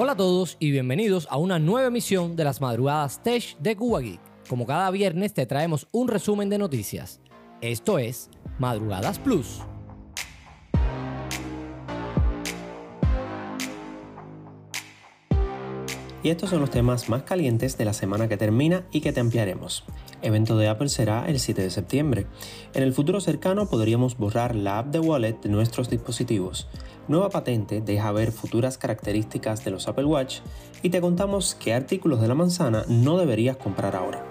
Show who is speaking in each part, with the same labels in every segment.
Speaker 1: Hola a todos y bienvenidos a una nueva emisión de las madrugadas Tech de Cuba. Como cada viernes te traemos un resumen de noticias. Esto es Madrugadas Plus.
Speaker 2: Y estos son los temas más calientes de la semana que termina y que te ampliaremos. Evento de Apple será el 7 de septiembre. En el futuro cercano podríamos borrar la app de Wallet de nuestros dispositivos. Nueva patente deja ver futuras características de los Apple Watch y te contamos qué artículos de la manzana no deberías comprar ahora.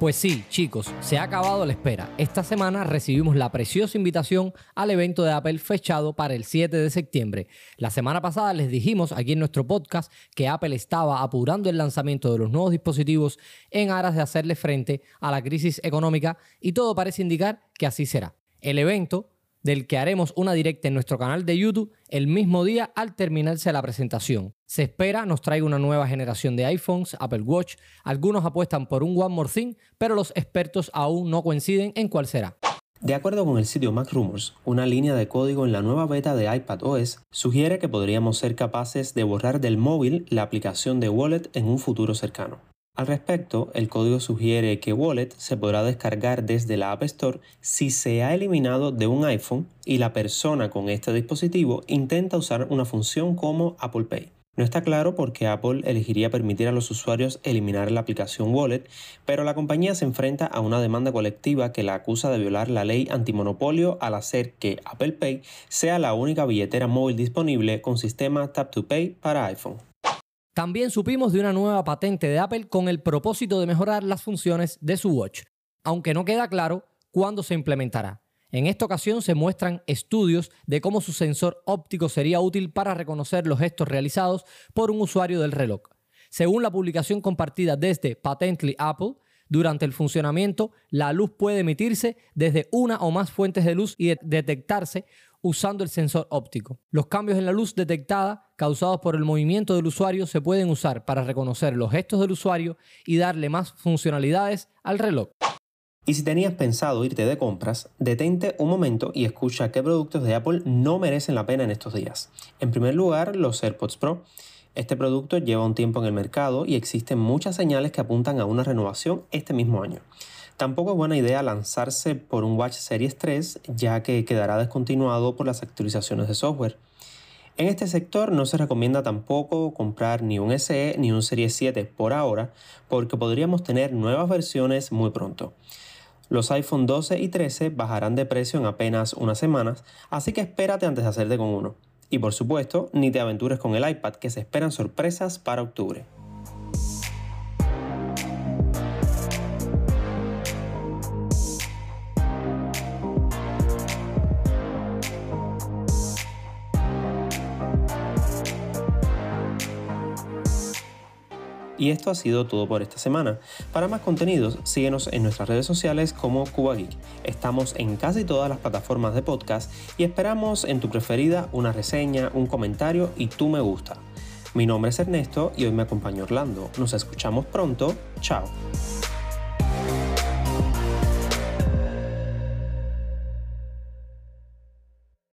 Speaker 1: Pues sí, chicos, se ha acabado la espera. Esta semana recibimos la preciosa invitación al evento de Apple fechado para el 7 de septiembre. La semana pasada les dijimos aquí en nuestro podcast que Apple estaba apurando el lanzamiento de los nuevos dispositivos en aras de hacerle frente a la crisis económica y todo parece indicar que así será. El evento del que haremos una directa en nuestro canal de YouTube el mismo día al terminarse la presentación. Se espera nos traiga una nueva generación de iPhones, Apple Watch, algunos apuestan por un One More Thing, pero los expertos aún no coinciden en cuál será.
Speaker 2: De acuerdo con el sitio Mac Rumors, una línea de código en la nueva beta de iPad OS sugiere que podríamos ser capaces de borrar del móvil la aplicación de Wallet en un futuro cercano. Al respecto, el código sugiere que Wallet se podrá descargar desde la App Store si se ha eliminado de un iPhone y la persona con este dispositivo intenta usar una función como Apple Pay. No está claro por qué Apple elegiría permitir a los usuarios eliminar la aplicación Wallet, pero la compañía se enfrenta a una demanda colectiva que la acusa de violar la ley antimonopolio al hacer que Apple Pay sea la única billetera móvil disponible con sistema Tap to Pay para iPhone.
Speaker 1: También supimos de una nueva patente de Apple con el propósito de mejorar las funciones de su watch, aunque no queda claro cuándo se implementará. En esta ocasión se muestran estudios de cómo su sensor óptico sería útil para reconocer los gestos realizados por un usuario del reloj. Según la publicación compartida desde Patently Apple, durante el funcionamiento, la luz puede emitirse desde una o más fuentes de luz y detectarse usando el sensor óptico. Los cambios en la luz detectada causados por el movimiento del usuario se pueden usar para reconocer los gestos del usuario y darle más funcionalidades al reloj.
Speaker 2: Y si tenías pensado irte de compras, detente un momento y escucha qué productos de Apple no merecen la pena en estos días. En primer lugar, los AirPods Pro. Este producto lleva un tiempo en el mercado y existen muchas señales que apuntan a una renovación este mismo año. Tampoco es buena idea lanzarse por un Watch Series 3 ya que quedará descontinuado por las actualizaciones de software. En este sector no se recomienda tampoco comprar ni un SE ni un Series 7 por ahora porque podríamos tener nuevas versiones muy pronto. Los iPhone 12 y 13 bajarán de precio en apenas unas semanas, así que espérate antes de hacerte con uno. Y por supuesto, ni te aventures con el iPad que se esperan sorpresas para octubre. Y esto ha sido todo por esta semana. Para más contenidos, síguenos en nuestras redes sociales como Cuba Geek. Estamos en casi todas las plataformas de podcast y esperamos en tu preferida una reseña, un comentario y tu me gusta. Mi nombre es Ernesto y hoy me acompaña Orlando. Nos escuchamos pronto. Chao.